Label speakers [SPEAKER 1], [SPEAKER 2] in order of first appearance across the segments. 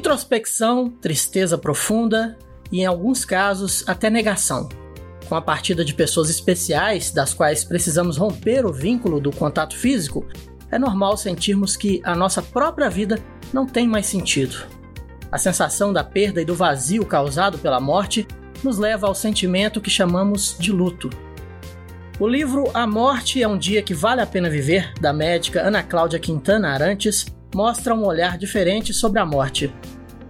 [SPEAKER 1] introspecção, tristeza profunda e, em alguns casos, até negação. Com a partida de pessoas especiais, das quais precisamos romper o vínculo do contato físico, é normal sentirmos que a nossa própria vida não tem mais sentido. A sensação da perda e do vazio causado pela morte nos leva ao sentimento que chamamos de luto. O livro A Morte é um Dia que Vale a Pena Viver, da médica Ana Cláudia Quintana Arantes, mostra um olhar diferente sobre a morte.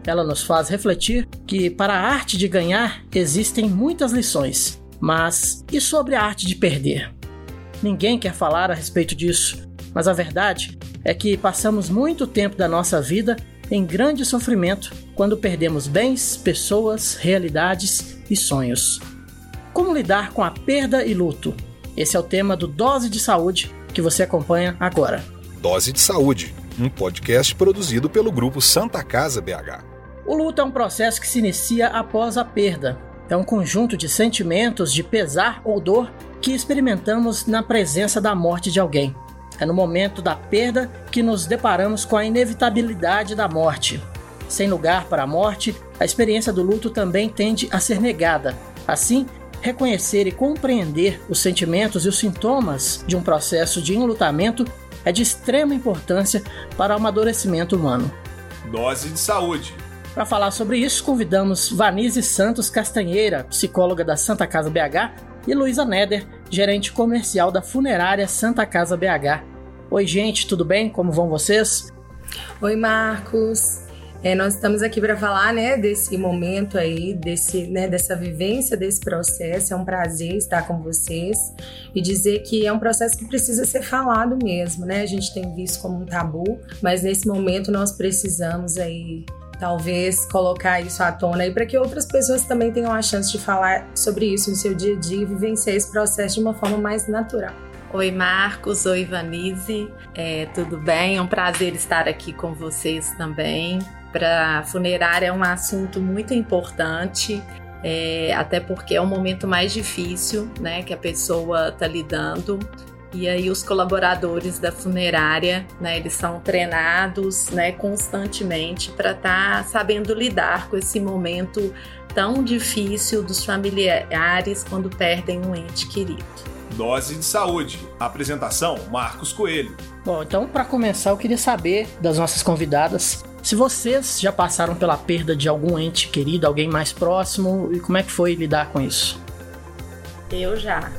[SPEAKER 1] Ela nos faz refletir que, para a arte de ganhar, existem muitas lições. Mas e sobre a arte de perder? Ninguém quer falar a respeito disso, mas a verdade é que passamos muito tempo da nossa vida em grande sofrimento quando perdemos bens, pessoas, realidades e sonhos. Como lidar com a perda e luto? Esse é o tema do Dose de Saúde que você acompanha agora.
[SPEAKER 2] Dose de Saúde, um podcast produzido pelo grupo Santa Casa BH.
[SPEAKER 1] O luto é um processo que se inicia após a perda. É um conjunto de sentimentos de pesar ou dor que experimentamos na presença da morte de alguém. É no momento da perda que nos deparamos com a inevitabilidade da morte. Sem lugar para a morte, a experiência do luto também tende a ser negada. Assim, reconhecer e compreender os sentimentos e os sintomas de um processo de enlutamento é de extrema importância para o amadurecimento humano.
[SPEAKER 2] Dose de saúde.
[SPEAKER 1] Para falar sobre isso, convidamos Vanise Santos Castanheira, psicóloga da Santa Casa BH, e Luísa Neder, gerente comercial da funerária Santa Casa BH. Oi, gente, tudo bem? Como vão vocês?
[SPEAKER 3] Oi, Marcos. É, nós estamos aqui para falar, né, desse momento aí, desse, né, dessa vivência desse processo. É um prazer estar com vocês e dizer que é um processo que precisa ser falado mesmo, né? A gente tem visto como um tabu, mas nesse momento nós precisamos aí talvez colocar isso à tona aí para que outras pessoas também tenham a chance de falar sobre isso no seu dia a dia e vivenciar esse processo de uma forma mais natural.
[SPEAKER 4] Oi, Marcos. Oi, Vanise. É, tudo bem? É um prazer estar aqui com vocês também. Para funerária é um assunto muito importante, é, até porque é o momento mais difícil né, que a pessoa está lidando. E aí os colaboradores da funerária, né, eles são treinados, né, constantemente para estar tá sabendo lidar com esse momento tão difícil dos familiares quando perdem um ente querido.
[SPEAKER 2] Dose de Saúde. Apresentação: Marcos Coelho.
[SPEAKER 1] Bom, então para começar, eu queria saber das nossas convidadas se vocês já passaram pela perda de algum ente querido, alguém mais próximo, e como é que foi lidar com isso?
[SPEAKER 4] Eu já.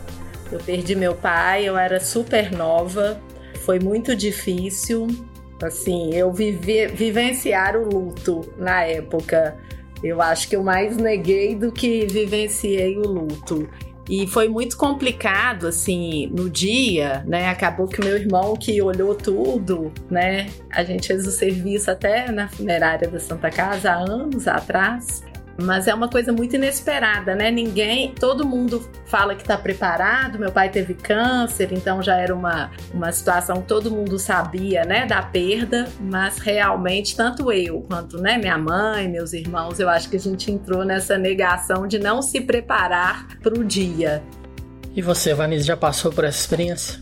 [SPEAKER 4] Eu perdi meu pai, eu era super nova, foi muito difícil. Assim, eu vivi, vivenciar o luto na época. Eu acho que eu mais neguei do que vivenciei o luto. E foi muito complicado, assim, no dia, né? Acabou que o meu irmão que olhou tudo, né? A gente fez o serviço até na funerária da Santa Casa há anos atrás. Mas é uma coisa muito inesperada, né? Ninguém, todo mundo fala que está preparado. Meu pai teve câncer, então já era uma, uma situação que todo mundo sabia, né, da perda, mas realmente tanto eu quanto, né, minha mãe, meus irmãos, eu acho que a gente entrou nessa negação de não se preparar para o dia.
[SPEAKER 1] E você, Vanessa, já passou por essa experiência?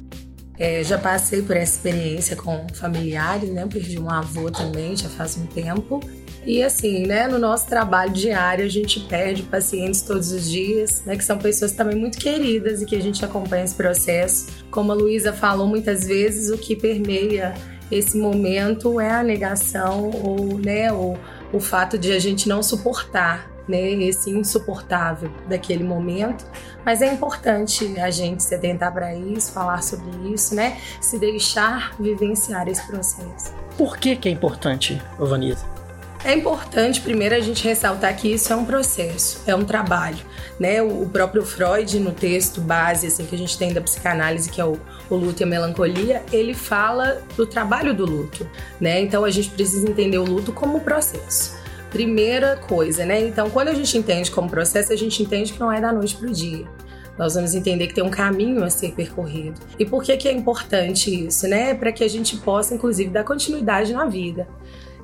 [SPEAKER 3] É, já passei por essa experiência com familiares, né? Perdi um avô também, já faz um tempo. E assim, né, no nosso trabalho diário, a gente perde pacientes todos os dias, né, que são pessoas também muito queridas e que a gente acompanha esse processo. Como a Luísa falou muitas vezes, o que permeia esse momento é a negação ou, né, o, o fato de a gente não suportar né, esse insuportável daquele momento, mas é importante a gente se atentar para isso, falar sobre isso, né, se deixar vivenciar esse processo.
[SPEAKER 1] Por que que é importante, Vanessa?
[SPEAKER 3] É importante, primeiro, a gente ressaltar que isso é um processo, é um trabalho. Né? O próprio Freud, no texto base assim, que a gente tem da psicanálise, que é o, o luto e a melancolia, ele fala do trabalho do luto. Né? Então, a gente precisa entender o luto como processo. Primeira coisa, né? Então, quando a gente entende como processo, a gente entende que não é da noite para o dia. Nós vamos entender que tem um caminho a ser percorrido. E por que, que é importante isso, né? Para que a gente possa, inclusive, dar continuidade na vida.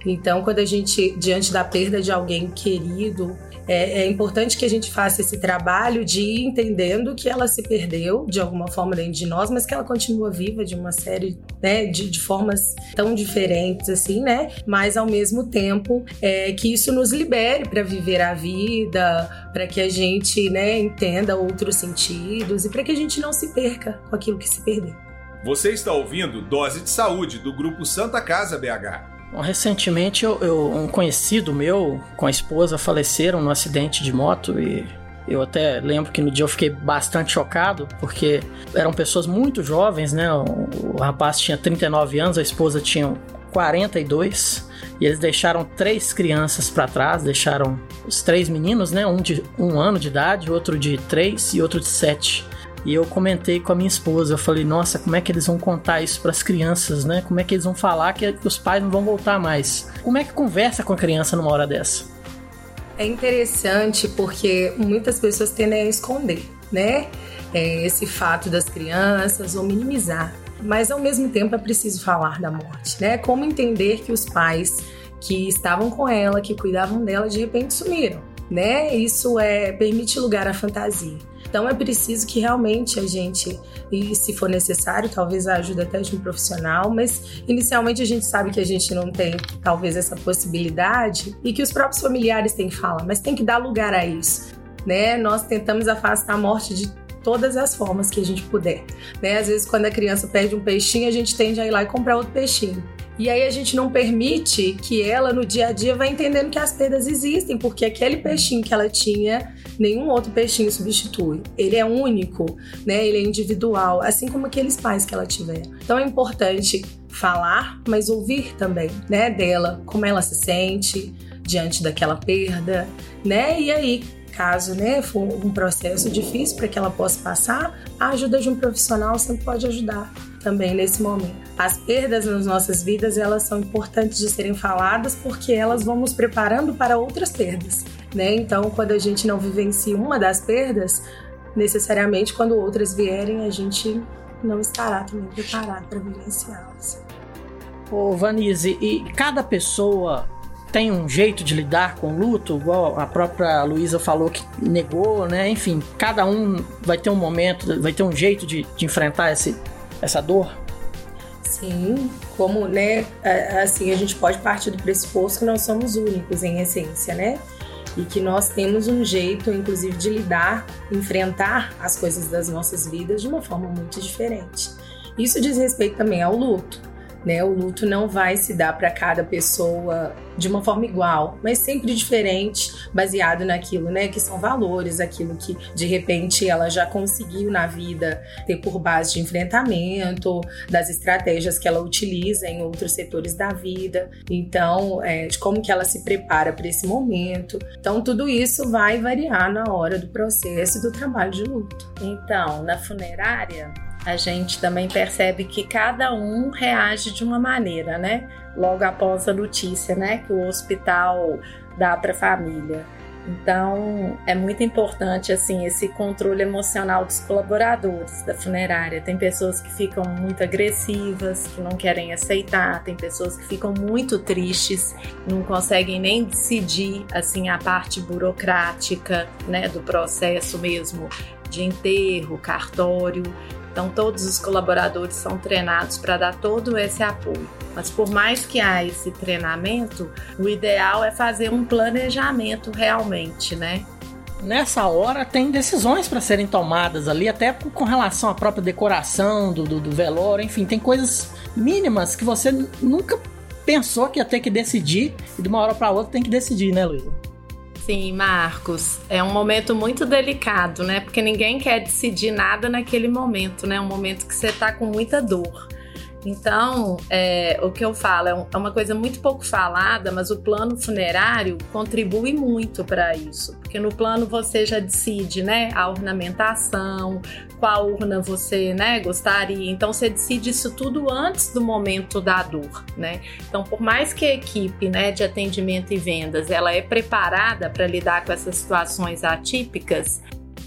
[SPEAKER 3] Então, quando a gente, diante da perda de alguém querido, é, é, importante que a gente faça esse trabalho de ir entendendo que ela se perdeu de alguma forma dentro de nós, mas que ela continua viva de uma série né, de, de formas tão diferentes assim, né? Mas ao mesmo tempo é, que isso nos libere para viver a vida, para que a gente né, entenda outros sentidos e para que a gente não se perca com aquilo que se perdeu.
[SPEAKER 2] Você está ouvindo Dose de Saúde do Grupo Santa Casa BH.
[SPEAKER 1] Recentemente, eu, eu, um conhecido meu com a esposa faleceram num acidente de moto e eu até lembro que no dia eu fiquei bastante chocado, porque eram pessoas muito jovens, né? O rapaz tinha 39 anos, a esposa tinha 42, e eles deixaram três crianças para trás, deixaram os três meninos, né? Um de um ano de idade, outro de três e outro de sete. E eu comentei com a minha esposa, eu falei, nossa, como é que eles vão contar isso para as crianças, né? Como é que eles vão falar que os pais não vão voltar mais? Como é que conversa com a criança numa hora dessa?
[SPEAKER 3] É interessante porque muitas pessoas tendem a esconder, né? É, esse fato das crianças ou minimizar. Mas ao mesmo tempo é preciso falar da morte, né? Como entender que os pais que estavam com ela, que cuidavam dela, de repente sumiram, né? Isso é permite lugar à fantasia. Então é preciso que realmente a gente, e se for necessário, talvez a ajuda até de um profissional, mas inicialmente a gente sabe que a gente não tem talvez essa possibilidade e que os próprios familiares têm fala, mas tem que dar lugar a isso. Né? Nós tentamos afastar a morte de todas as formas que a gente puder. Né? Às vezes, quando a criança perde um peixinho, a gente tende a ir lá e comprar outro peixinho. E aí a gente não permite que ela no dia a dia vá entendendo que as perdas existem, porque aquele peixinho que ela tinha, nenhum outro peixinho substitui. Ele é único, né? Ele é individual, assim como aqueles pais que ela tiver. Então é importante falar, mas ouvir também, né, dela, como ela se sente diante daquela perda, né? E aí caso né, for um processo difícil para que ela possa passar, a ajuda de um profissional sempre pode ajudar também nesse momento. As perdas nas nossas vidas, elas são importantes de serem faladas porque elas vão nos preparando para outras perdas, né? Então, quando a gente não vivencia uma das perdas, necessariamente quando outras vierem, a gente não estará também preparado para vivenciá-las.
[SPEAKER 1] Ô, Vanise, e cada pessoa tem um jeito de lidar com luto, igual a própria Luísa falou que negou, né? Enfim, cada um vai ter um momento, vai ter um jeito de, de enfrentar esse, essa dor?
[SPEAKER 3] Sim, como, né, assim, a gente pode partir do pressuposto que nós somos únicos em essência, né? E que nós temos um jeito, inclusive, de lidar, enfrentar as coisas das nossas vidas de uma forma muito diferente. Isso diz respeito também ao luto né? O luto não vai se dar para cada pessoa de uma forma igual, mas sempre diferente, baseado naquilo, né? Que são valores, aquilo que de repente ela já conseguiu na vida ter por base de enfrentamento, das estratégias que ela utiliza em outros setores da vida, então é, de como que ela se prepara para esse momento. Então tudo isso vai variar na hora do processo do trabalho de luto.
[SPEAKER 4] Então, na funerária a gente também percebe que cada um reage de uma maneira, né? Logo após a notícia, né, que o hospital dá para a família. Então, é muito importante assim esse controle emocional dos colaboradores da funerária. Tem pessoas que ficam muito agressivas, que não querem aceitar, tem pessoas que ficam muito tristes, não conseguem nem decidir assim a parte burocrática, né, do processo mesmo de enterro, cartório. Então, todos os colaboradores são treinados para dar todo esse apoio. Mas, por mais que há esse treinamento, o ideal é fazer um planejamento realmente, né?
[SPEAKER 1] Nessa hora tem decisões para serem tomadas ali, até com relação à própria decoração do, do, do velório, enfim, tem coisas mínimas que você nunca pensou que ia ter que decidir e de uma hora para outra tem que decidir, né, Luísa?
[SPEAKER 4] Sim, Marcos, é um momento muito delicado, né? Porque ninguém quer decidir nada naquele momento, né? Um momento que você tá com muita dor. Então, é, o que eu falo é, é uma coisa muito pouco falada, mas o plano funerário contribui muito para isso, porque no plano você já decide, né, a ornamentação, qual urna você, né, gostaria. Então você decide isso tudo antes do momento da dor, né? Então, por mais que a equipe, né, de atendimento e vendas, ela é preparada para lidar com essas situações atípicas,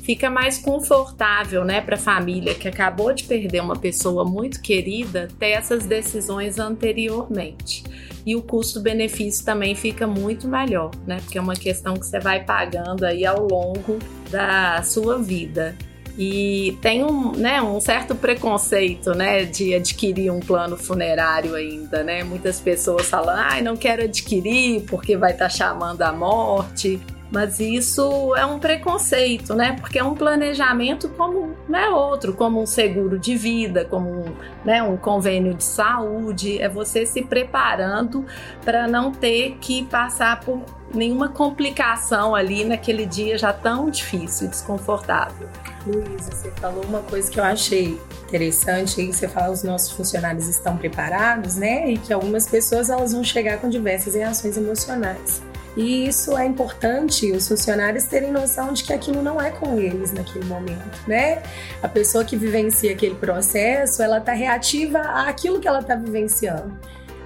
[SPEAKER 4] fica mais confortável, né, para a família que acabou de perder uma pessoa muito querida ter essas decisões anteriormente. E o custo-benefício também fica muito melhor, né? Porque é uma questão que você vai pagando aí ao longo da sua vida. E tem um, né, um certo preconceito, né, de adquirir um plano funerário ainda, né? Muitas pessoas falam, ai, não quero adquirir porque vai estar tá chamando a morte. Mas isso é um preconceito, né? Porque é um planejamento como né, outro, como um seguro de vida, como um, né, um convênio de saúde. É você se preparando para não ter que passar por nenhuma complicação ali naquele dia já tão difícil e desconfortável.
[SPEAKER 3] Luísa, você falou uma coisa que eu achei interessante aí, você fala os nossos funcionários estão preparados, né? E que algumas pessoas elas vão chegar com diversas reações emocionais. E isso é importante os funcionários terem noção de que aquilo não é com eles naquele momento, né? A pessoa que vivencia aquele processo, ela tá reativa àquilo que ela tá vivenciando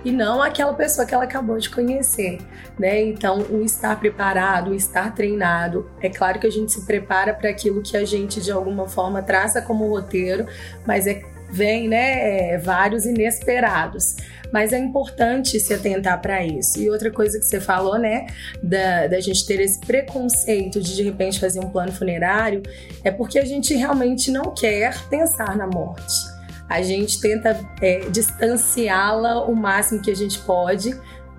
[SPEAKER 3] e não aquela pessoa que ela acabou de conhecer, né? Então, o estar preparado, o estar treinado, é claro que a gente se prepara para aquilo que a gente de alguma forma traça como roteiro, mas é vem, né, é, vários inesperados mas é importante se atentar para isso. E outra coisa que você falou, né, da, da gente ter esse preconceito de de repente fazer um plano funerário, é porque a gente realmente não quer pensar na morte. A gente tenta é, distanciá-la o máximo que a gente pode,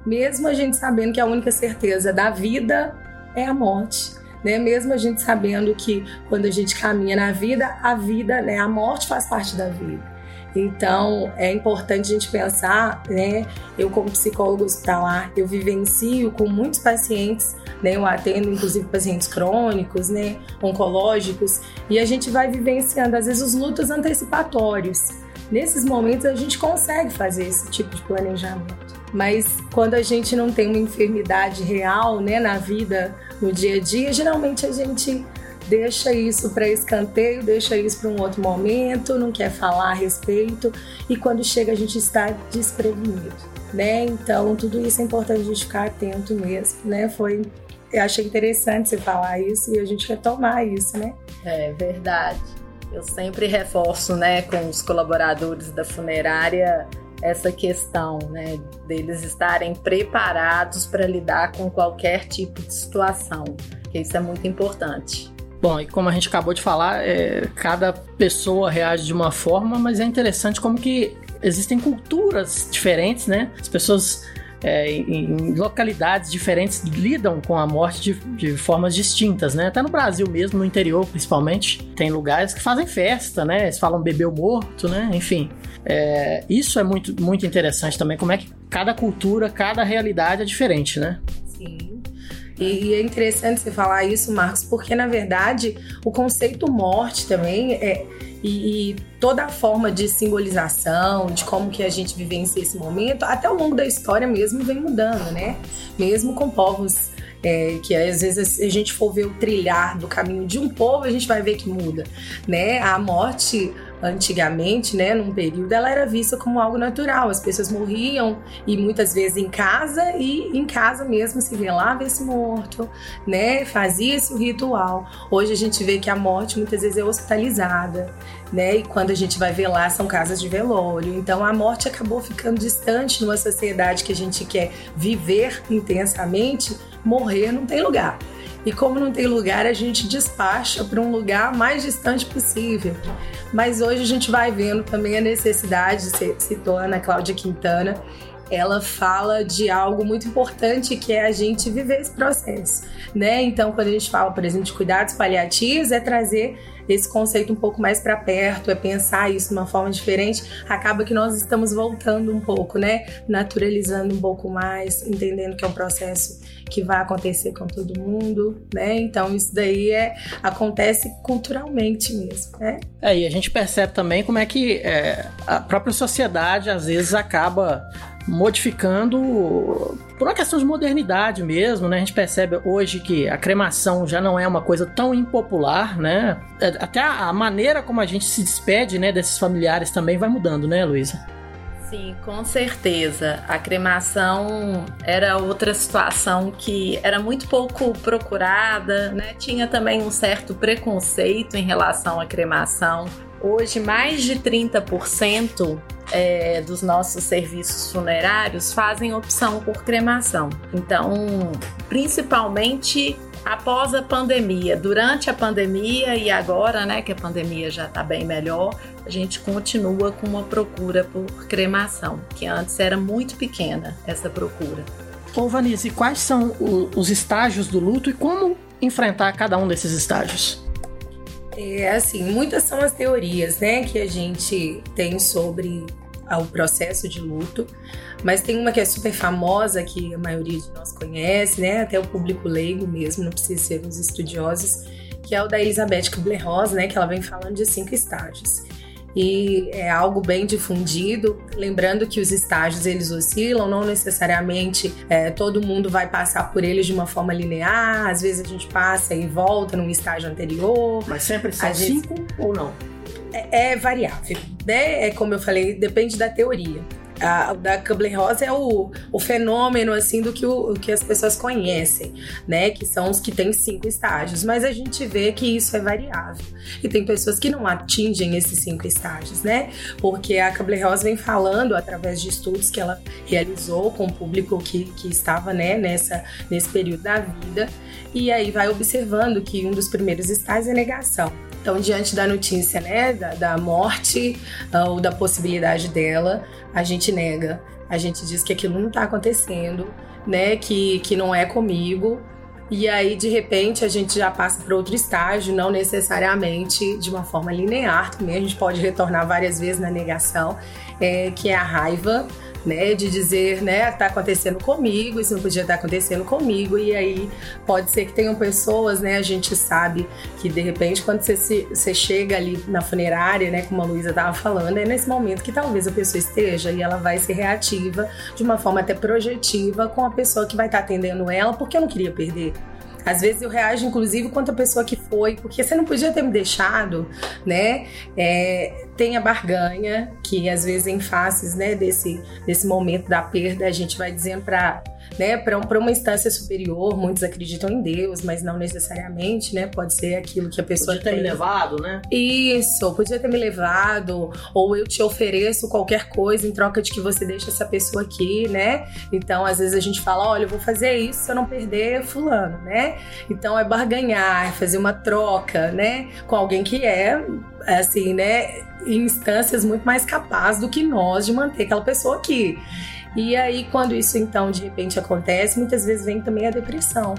[SPEAKER 3] mesmo a gente sabendo que a única certeza da vida é a morte. Né? Mesmo a gente sabendo que quando a gente caminha na vida, a vida, né, a morte faz parte da vida. Então, é importante a gente pensar, né? Eu, como psicólogo hospitalar, eu vivencio com muitos pacientes, né? Eu atendo, inclusive, pacientes crônicos, né? Oncológicos, e a gente vai vivenciando, às vezes, os lutos antecipatórios. Nesses momentos, a gente consegue fazer esse tipo de planejamento. Mas quando a gente não tem uma enfermidade real, né, na vida, no dia a dia, geralmente a gente deixa isso para escanteio, deixa isso para um outro momento, não quer falar a respeito e quando chega a gente está desprevenido, né? Então tudo isso é importante a gente ficar atento mesmo, né? Foi eu achei interessante você falar isso e a gente retomar isso, né?
[SPEAKER 4] É verdade. Eu sempre reforço, né, com os colaboradores da funerária essa questão, né, deles estarem preparados para lidar com qualquer tipo de situação. Isso é muito importante.
[SPEAKER 1] Bom, e como a gente acabou de falar, é, cada pessoa reage de uma forma, mas é interessante como que existem culturas diferentes, né? As pessoas é, em, localidades diferentes lidam com a morte de, de, formas distintas, né? Até no Brasil mesmo, no interior principalmente, tem lugares que fazem festa, né? Eles falam bebeu morto, né? Enfim, é, isso é muito, muito interessante também, como é que cada cultura, cada realidade é diferente, né?
[SPEAKER 3] Sim. E, é interessante você falar isso, Marcos, porque na verdade o conceito morte também é. E, e, toda a forma de simbolização, de como que a gente vivencia esse momento, até ao longo da história mesmo vem mudando, né? Mesmo com povos é, que às vezes a gente for ver o trilhar do caminho de um povo, a gente vai ver que muda, né? A morte antigamente, né, num período, ela era vista como algo natural. As pessoas morriam e muitas vezes em casa e em casa mesmo se velava esse morto, né? Fazia esse ritual. Hoje a gente vê que a morte muitas vezes é hospitalizada, né? E quando a gente vai velar são casas de velório. Então a morte acabou ficando distante numa sociedade que a gente quer viver intensamente, morrer não tem lugar. E como não tem lugar, a gente despacha para um lugar mais distante possível. Mas hoje a gente vai vendo também a necessidade, citou a Ana Cláudia Quintana, ela fala de algo muito importante que é a gente viver esse processo, né? Então, quando a gente fala, por exemplo, de cuidados paliativos, é trazer esse conceito um pouco mais para perto, é pensar isso de uma forma diferente, acaba que nós estamos voltando um pouco, né? Naturalizando um pouco mais, entendendo que é um processo que vai acontecer com todo mundo, né? Então isso daí é acontece culturalmente mesmo, né?
[SPEAKER 1] É, e a gente percebe também como é que é, a própria sociedade às vezes acaba modificando por uma questão de modernidade mesmo, né? A gente percebe hoje que a cremação já não é uma coisa tão impopular, né? É, até a maneira como a gente se despede, né, desses familiares também vai mudando, né, Luísa?
[SPEAKER 4] Sim, com certeza. A cremação era outra situação que era muito pouco procurada, né? Tinha também um certo preconceito em relação à cremação. Hoje, mais de 30% é, dos nossos serviços funerários fazem opção por cremação. Então, principalmente após a pandemia, durante a pandemia e agora, né, que a pandemia já está bem melhor, a gente continua com uma procura por cremação, que antes era muito pequena essa procura.
[SPEAKER 1] Ô Vanise, quais são os estágios do luto e como enfrentar cada um desses estágios?
[SPEAKER 3] É assim, muitas são as teorias, né, que a gente tem sobre o processo de luto, mas tem uma que é super famosa que a maioria de nós conhece, né, até o público leigo mesmo, não precisa ser os estudiosos, que é o da Elizabeth Kubler-Ross, né, que ela vem falando de cinco estágios e é algo bem difundido. Lembrando que os estágios eles oscilam, não necessariamente é, todo mundo vai passar por eles de uma forma linear. Às vezes a gente passa e volta num estágio anterior.
[SPEAKER 1] Mas sempre são cinco ou não?
[SPEAKER 3] É, é variável, né? É como eu falei, depende da teoria a, da Kubler-Ross é o, o fenômeno assim do que, o, que as pessoas conhecem, né? Que são os que têm cinco estágios. Mas a gente vê que isso é variável. E tem pessoas que não atingem esses cinco estágios, né? Porque a Kubler-Ross vem falando através de estudos que ela realizou com o público que, que estava né, nessa, nesse período da vida. E aí vai observando que um dos primeiros estágios é negação. Então, diante da notícia, né, da, da morte uh, ou da possibilidade dela, a gente nega, a gente diz que aquilo não está acontecendo, né, que, que não é comigo. E aí, de repente, a gente já passa para outro estágio, não necessariamente de uma forma linear, também. A gente pode retornar várias vezes na negação, é, que é a raiva, né? De dizer, né, tá acontecendo comigo, isso não podia estar acontecendo comigo. E aí pode ser que tenham pessoas, né? A gente sabe que de repente, quando você, se, você chega ali na funerária, né, como a Luísa tava falando, é nesse momento que talvez a pessoa esteja e ela vai ser reativa de uma forma até projetiva com a pessoa que vai estar tá atendendo ela, porque eu não queria perder. Às vezes eu reajo, inclusive, quanto a pessoa que foi, porque você não podia ter me deixado, né? É, tem a barganha, que às vezes em faces né, desse, desse momento da perda, a gente vai dizendo para né, para uma instância superior, muitos acreditam em Deus, mas não necessariamente, né? Pode ser aquilo que a pessoa
[SPEAKER 1] podia ter tem. me levado, né?
[SPEAKER 3] Isso, podia ter me levado, ou eu te ofereço qualquer coisa em troca de que você deixe essa pessoa aqui, né? Então, às vezes a gente fala, olha, eu vou fazer isso se eu não perder fulano, né? Então é barganhar, é fazer uma troca, né, com alguém que é assim, né, em instâncias muito mais capaz do que nós de manter aquela pessoa aqui. E aí, quando isso então de repente acontece, muitas vezes vem também a depressão.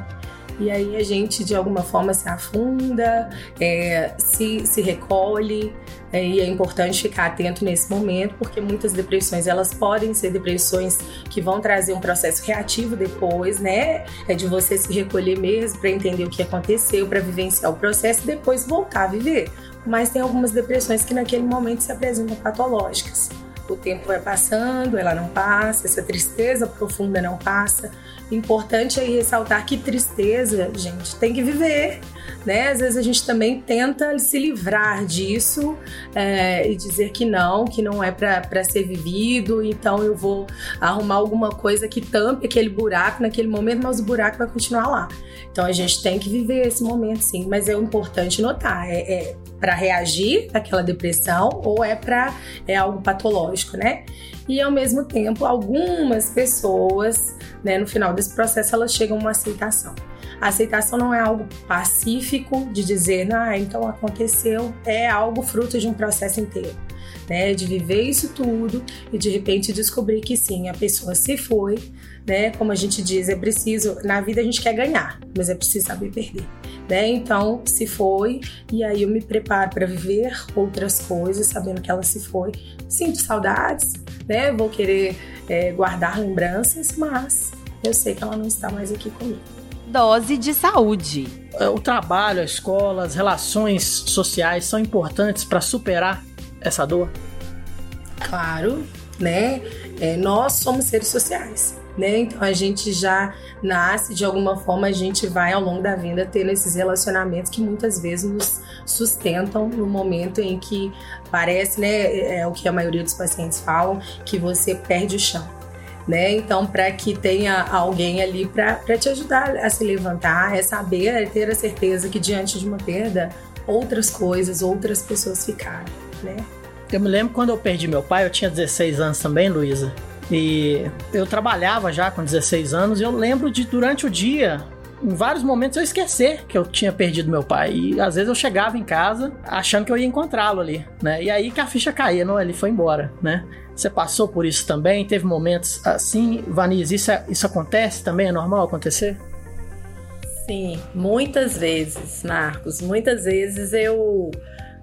[SPEAKER 3] E aí a gente de alguma forma se afunda, é, se, se recolhe, é, e é importante ficar atento nesse momento, porque muitas depressões elas podem ser depressões que vão trazer um processo reativo depois, né? É de você se recolher mesmo para entender o que aconteceu, para vivenciar o processo e depois voltar a viver. Mas tem algumas depressões que naquele momento se apresentam patológicas o tempo vai passando, ela não passa, essa tristeza profunda não passa. Importante aí ressaltar que tristeza, gente, tem que viver, né? Às vezes a gente também tenta se livrar disso é, e dizer que não, que não é para ser vivido, então eu vou arrumar alguma coisa que tampe aquele buraco naquele momento, mas o buraco vai continuar lá. Então a gente tem que viver esse momento, sim, mas é importante notar, é, é para reagir àquela depressão ou é para é algo patológico, né? E ao mesmo tempo, algumas pessoas, né, no final desse processo, elas chegam a uma aceitação. A aceitação não é algo pacífico de dizer, ah, então aconteceu, é algo fruto de um processo inteiro. Né, de viver isso tudo e de repente descobrir que sim, a pessoa se foi, né? Como a gente diz, é preciso, na vida a gente quer ganhar, mas é preciso saber perder né? Então, se foi, e aí eu me preparo para viver outras coisas, sabendo que ela se foi. Sinto saudades, né? Vou querer é, guardar lembranças, mas eu sei que ela não está mais aqui comigo.
[SPEAKER 5] Dose de saúde.
[SPEAKER 1] É, o trabalho, a escola, as relações sociais são importantes para superar essa dor?
[SPEAKER 3] Claro, né? É, nós somos seres sociais. Né? Então a gente já nasce de alguma forma, a gente vai ao longo da vida tendo esses relacionamentos que muitas vezes nos sustentam no momento em que parece, né, é, é o que a maioria dos pacientes falam, que você perde o chão. Né? Então, para que tenha alguém ali para te ajudar a se levantar, é saber, é ter a certeza que diante de uma perda, outras coisas, outras pessoas ficaram, né?
[SPEAKER 1] Eu me lembro quando eu perdi meu pai, eu tinha 16 anos também, Luísa. E eu trabalhava já com 16 anos e eu lembro de durante o dia, em vários momentos eu esquecer que eu tinha perdido meu pai. E às vezes eu chegava em casa achando que eu ia encontrá-lo ali, né? E aí que a ficha caía, não, ele foi embora, né? Você passou por isso também? Teve momentos assim? Vanise, isso, é, isso acontece também? É normal acontecer?
[SPEAKER 4] Sim, muitas vezes, Marcos. Muitas vezes eu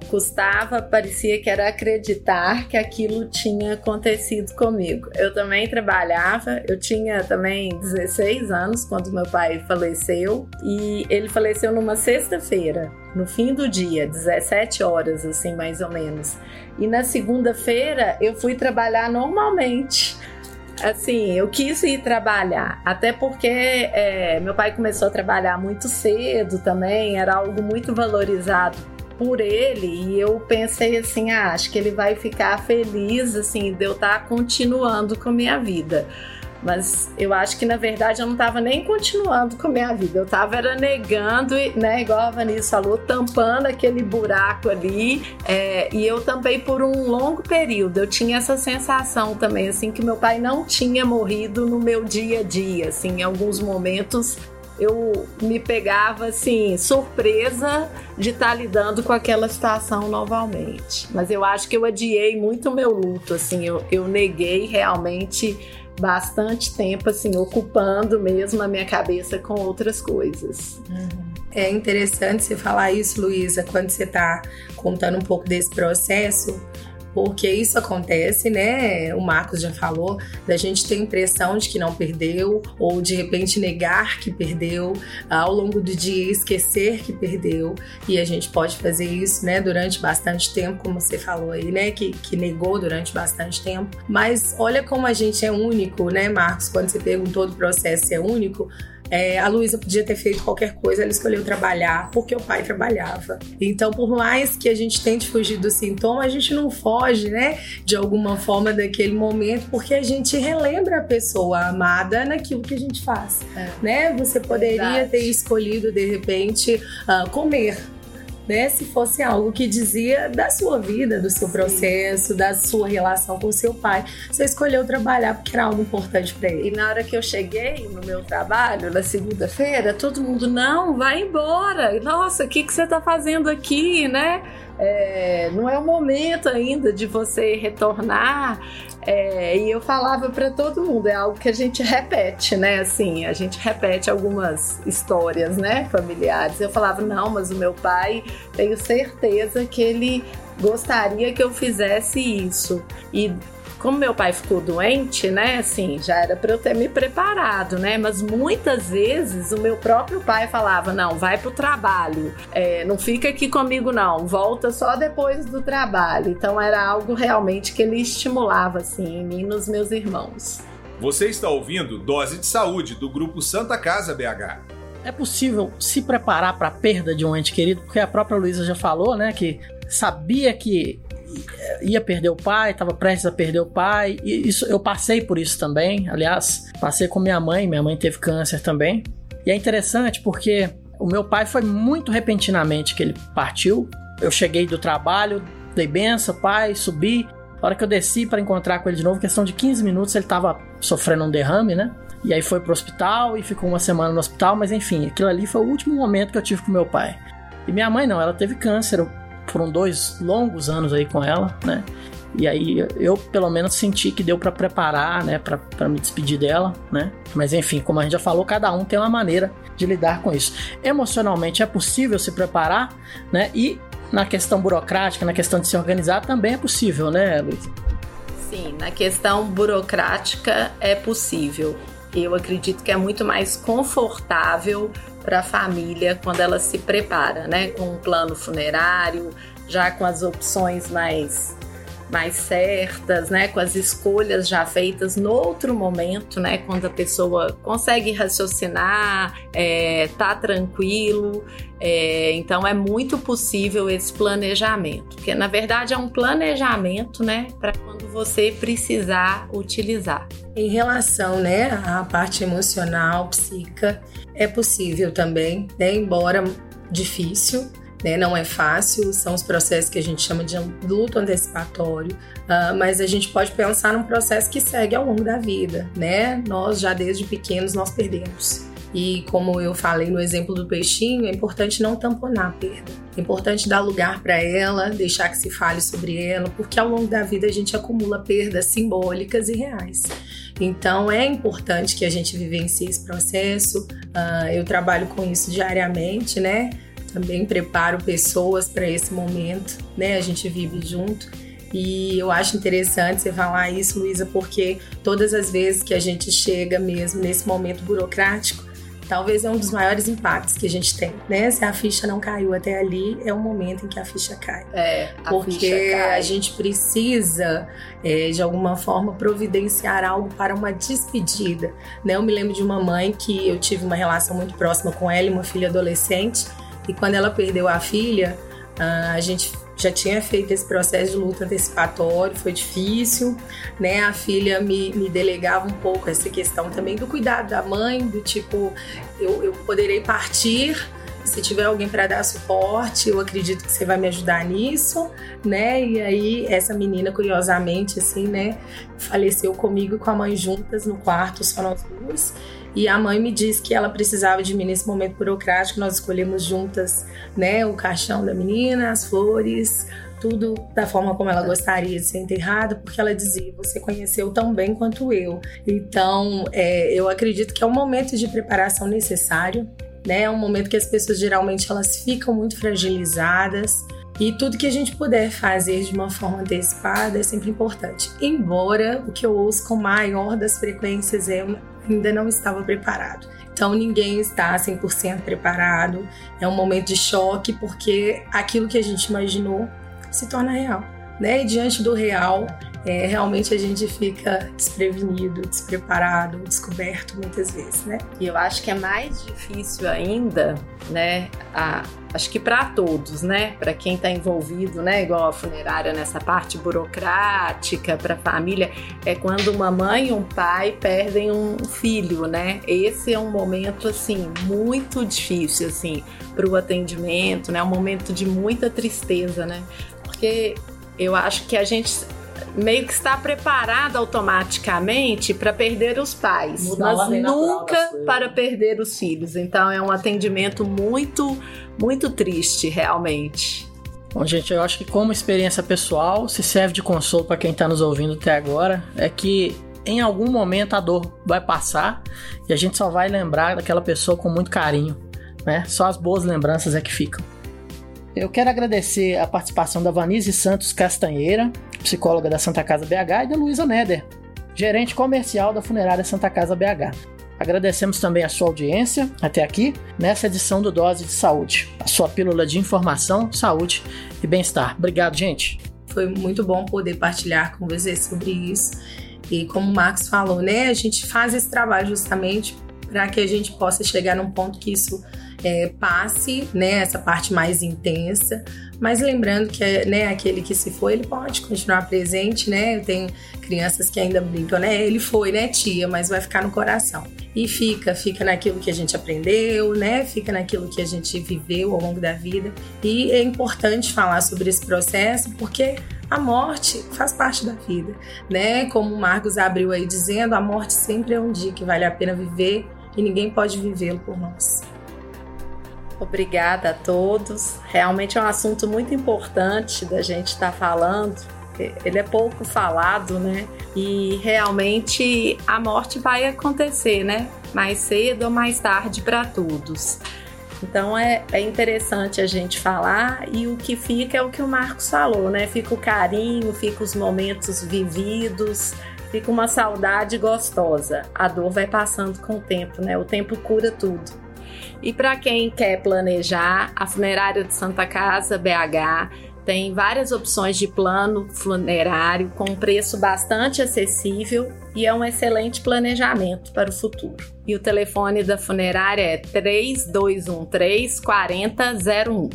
[SPEAKER 4] custava, parecia que era acreditar que aquilo tinha acontecido comigo. Eu também trabalhava, eu tinha também 16 anos quando meu pai faleceu e ele faleceu numa sexta-feira, no fim do dia, 17 horas assim mais ou menos. E na segunda-feira eu fui trabalhar normalmente assim, eu quis ir trabalhar, até porque é, meu pai começou a trabalhar muito cedo também, era algo muito valorizado por ele e eu pensei assim, ah, acho que ele vai ficar feliz assim de eu estar tá continuando com a minha vida. Mas eu acho que na verdade eu não estava nem continuando com a minha vida, eu estava era negando, né, igual a Vanessa falou, tampando aquele buraco ali. É, e eu tampei por um longo período. Eu tinha essa sensação também, assim, que meu pai não tinha morrido no meu dia a dia. Assim, em alguns momentos eu me pegava assim, surpresa de estar tá lidando com aquela situação novamente. Mas eu acho que eu adiei muito o meu luto, assim, eu, eu neguei realmente bastante tempo, assim, ocupando mesmo a minha cabeça com outras coisas.
[SPEAKER 3] Uhum. É interessante você falar isso, Luísa, quando você está contando um pouco desse processo, porque isso acontece, né? O Marcos já falou, da gente ter a impressão de que não perdeu, ou de repente negar que perdeu, ao longo do dia esquecer que perdeu, e a gente pode fazer isso, né, durante bastante tempo, como você falou aí, né, que, que negou durante bastante tempo. Mas olha como a gente é único, né, Marcos? Quando você perguntou do processo se é único, é, a Luísa podia ter feito qualquer coisa, ela escolheu trabalhar porque o pai trabalhava. Então, por mais que a gente tente fugir do sintoma, a gente não foge, né, de alguma forma daquele momento, porque a gente relembra a pessoa amada naquilo que a gente faz, é. né? Você poderia Verdade. ter escolhido de repente uh, comer né? Se fosse algo que dizia da sua vida, do seu processo, da sua relação com o seu pai. Você escolheu trabalhar porque era algo importante para ele.
[SPEAKER 4] E na hora que eu cheguei no meu trabalho, na segunda-feira, todo mundo, não, vai embora. Nossa, o que, que você tá fazendo aqui, né? É, não é o momento ainda de você retornar. É, e eu falava para todo mundo, é algo que a gente repete, né? Assim, a gente repete algumas histórias, né, familiares. Eu falava, não, mas o meu pai, tenho certeza que ele gostaria que eu fizesse isso. E como meu pai ficou doente, né, assim, já era para eu ter me preparado, né, mas muitas vezes o meu próprio pai falava, não, vai pro trabalho, é, não fica aqui comigo não, volta só depois do trabalho. Então era algo realmente que ele estimulava, assim, em mim e nos meus irmãos.
[SPEAKER 2] Você está ouvindo Dose de Saúde, do Grupo Santa Casa BH.
[SPEAKER 1] É possível se preparar para a perda de um ente querido, porque a própria Luísa já falou, né, que sabia que ia perder o pai, estava prestes a perder o pai. E isso eu passei por isso também. Aliás, passei com minha mãe, minha mãe teve câncer também. E é interessante porque o meu pai foi muito repentinamente que ele partiu. Eu cheguei do trabalho, dei benção, pai, subi. A hora que eu desci para encontrar com ele de novo, questão de 15 minutos, ele estava sofrendo um derrame, né? E aí foi pro hospital e ficou uma semana no hospital, mas enfim, aquilo ali foi o último momento que eu tive com meu pai. E minha mãe não, ela teve câncer foram dois longos anos aí com ela, né? E aí eu pelo menos senti que deu para preparar, né, para me despedir dela, né? Mas enfim, como a gente já falou, cada um tem uma maneira de lidar com isso. Emocionalmente é possível se preparar, né? E na questão burocrática, na questão de se organizar também é possível, né, Luiz?
[SPEAKER 4] Sim, na questão burocrática é possível. Eu acredito que é muito mais confortável para a família quando ela se prepara, né? Com um plano funerário, já com as opções mais mais certas, né, com as escolhas já feitas no outro momento, né, quando a pessoa consegue raciocinar, é, tá tranquilo. É, então é muito possível esse planejamento, porque na verdade é um planejamento, né, para quando você precisar utilizar.
[SPEAKER 3] Em relação, né, à parte emocional, psíquica, é possível também, né, embora difícil, né? Não é fácil, são os processos que a gente chama de luto antecipatório, uh, mas a gente pode pensar num processo que segue ao longo da vida, né? Nós já desde pequenos nós perdemos. E como eu falei no exemplo do peixinho, é importante não tamponar a perda. É importante dar lugar para ela, deixar que se fale sobre ela, porque ao longo da vida a gente acumula perdas simbólicas e reais. Então é importante que a gente vivencie esse processo. Uh, eu trabalho com isso diariamente, né? Também preparo pessoas para esse momento, né? A gente vive junto. E eu acho interessante você falar isso, Luísa, porque todas as vezes que a gente chega mesmo nesse momento burocrático, talvez é um dos maiores impactos que a gente tem, né? Se a ficha não caiu até ali, é o momento em que a ficha cai.
[SPEAKER 4] É,
[SPEAKER 3] a porque
[SPEAKER 4] ficha cai.
[SPEAKER 3] a gente precisa, é, de alguma forma, providenciar algo para uma despedida. Né? Eu me lembro de uma mãe que eu tive uma relação muito próxima com ela, uma filha adolescente, e quando ela perdeu a filha, a gente já tinha feito esse processo de luta antecipatório, foi difícil, né? A filha me, me delegava um pouco essa questão também do cuidado da mãe, do tipo, eu, eu poderei partir, se tiver alguém para dar suporte, eu acredito que você vai me ajudar nisso, né? E aí essa menina, curiosamente, assim, né, faleceu comigo e com a mãe juntas no quarto, só nós duas. E a mãe me disse que ela precisava de mim nesse momento burocrático. Nós escolhemos juntas, né, o caixão da menina, as flores, tudo da forma como ela gostaria de ser enterrada, porque ela dizia: Você conheceu tão bem quanto eu. Então, é, eu acredito que é um momento de preparação necessário, né? É um momento que as pessoas geralmente elas ficam muito fragilizadas. E tudo que a gente puder fazer de uma forma antecipada é sempre importante. Embora o que eu ouço com maior das frequências é ainda não estava preparado. Então ninguém está 100% preparado. É um momento de choque porque aquilo que a gente imaginou se torna real. Né? E diante do real, é, realmente a gente fica desprevenido, despreparado, descoberto muitas vezes, né?
[SPEAKER 4] E eu acho que é mais difícil ainda, né? A, acho que para todos, né? Para quem está envolvido, né? Igual a funerária nessa parte burocrática, para a família, é quando uma mãe e um pai perdem um filho, né? Esse é um momento assim muito difícil, assim, para o atendimento, né? Um momento de muita tristeza, né? Porque eu acho que a gente meio que está preparado automaticamente para perder os pais, Mudar mas nunca para perder os filhos. Então é um atendimento muito, muito triste, realmente.
[SPEAKER 1] Bom, gente, eu acho que como experiência pessoal, se serve de consolo para quem está nos ouvindo até agora, é que em algum momento a dor vai passar e a gente só vai lembrar daquela pessoa com muito carinho, né? Só as boas lembranças é que ficam. Eu quero agradecer a participação da Vanise Santos Castanheira, psicóloga da Santa Casa BH, e da Luísa Neder, gerente comercial da Funerária Santa Casa BH. Agradecemos também a sua audiência até aqui nessa edição do Dose de Saúde, a sua pílula de informação, saúde e bem-estar. Obrigado, gente.
[SPEAKER 3] Foi muito bom poder partilhar com vocês sobre isso. E como o Marcos falou, né, a gente faz esse trabalho justamente para que a gente possa chegar num ponto que isso é, passe, né, essa parte mais intensa, mas lembrando que né, aquele que se foi, ele pode continuar presente, né? Eu tenho crianças que ainda brincam, né? Ele foi, né, tia, mas vai ficar no coração. E fica, fica naquilo que a gente aprendeu, né? Fica naquilo que a gente viveu ao longo da vida. E é importante falar sobre esse processo porque a morte faz parte da vida, né? Como o Marcos abriu aí dizendo, a morte sempre é um dia que vale a pena viver e ninguém pode vivê-lo por nós.
[SPEAKER 4] Obrigada a todos. Realmente é um assunto muito importante da gente estar tá falando. Ele é pouco falado, né? E realmente a morte vai acontecer, né? Mais cedo ou mais tarde para todos. Então é, é interessante a gente falar e o que fica é o que o Marcos falou, né? Fica o carinho, fica os momentos vividos, fica uma saudade gostosa. A dor vai passando com o tempo, né? O tempo cura tudo. E para quem quer planejar, a Funerária de Santa Casa BH tem várias opções de plano funerário com um preço bastante acessível e é um excelente planejamento para o futuro. E o telefone da funerária é 3213 4001.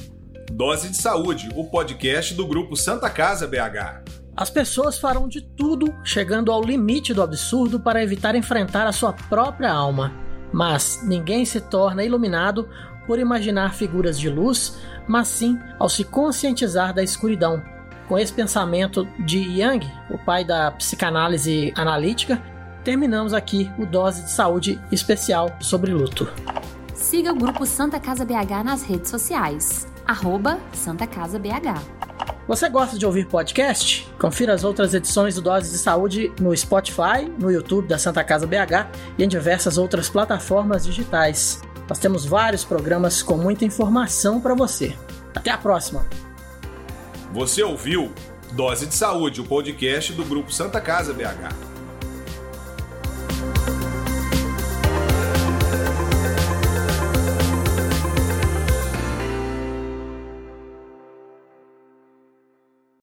[SPEAKER 2] Dose de Saúde, o podcast do grupo Santa Casa BH.
[SPEAKER 1] As pessoas farão de tudo, chegando ao limite do absurdo para evitar enfrentar a sua própria alma. Mas ninguém se torna iluminado por imaginar figuras de luz, mas sim ao se conscientizar da escuridão. Com esse pensamento de Yang, o pai da psicanálise analítica, terminamos aqui o Dose de Saúde especial sobre luto.
[SPEAKER 5] Siga o grupo Santa Casa BH nas redes sociais. Santa Casa BH.
[SPEAKER 1] Você gosta de ouvir podcast? Confira as outras edições do Dose de Saúde no Spotify, no YouTube da Santa Casa BH e em diversas outras plataformas digitais. Nós temos vários programas com muita informação para você. Até a próxima!
[SPEAKER 2] Você ouviu Dose de Saúde, o podcast do Grupo Santa Casa BH.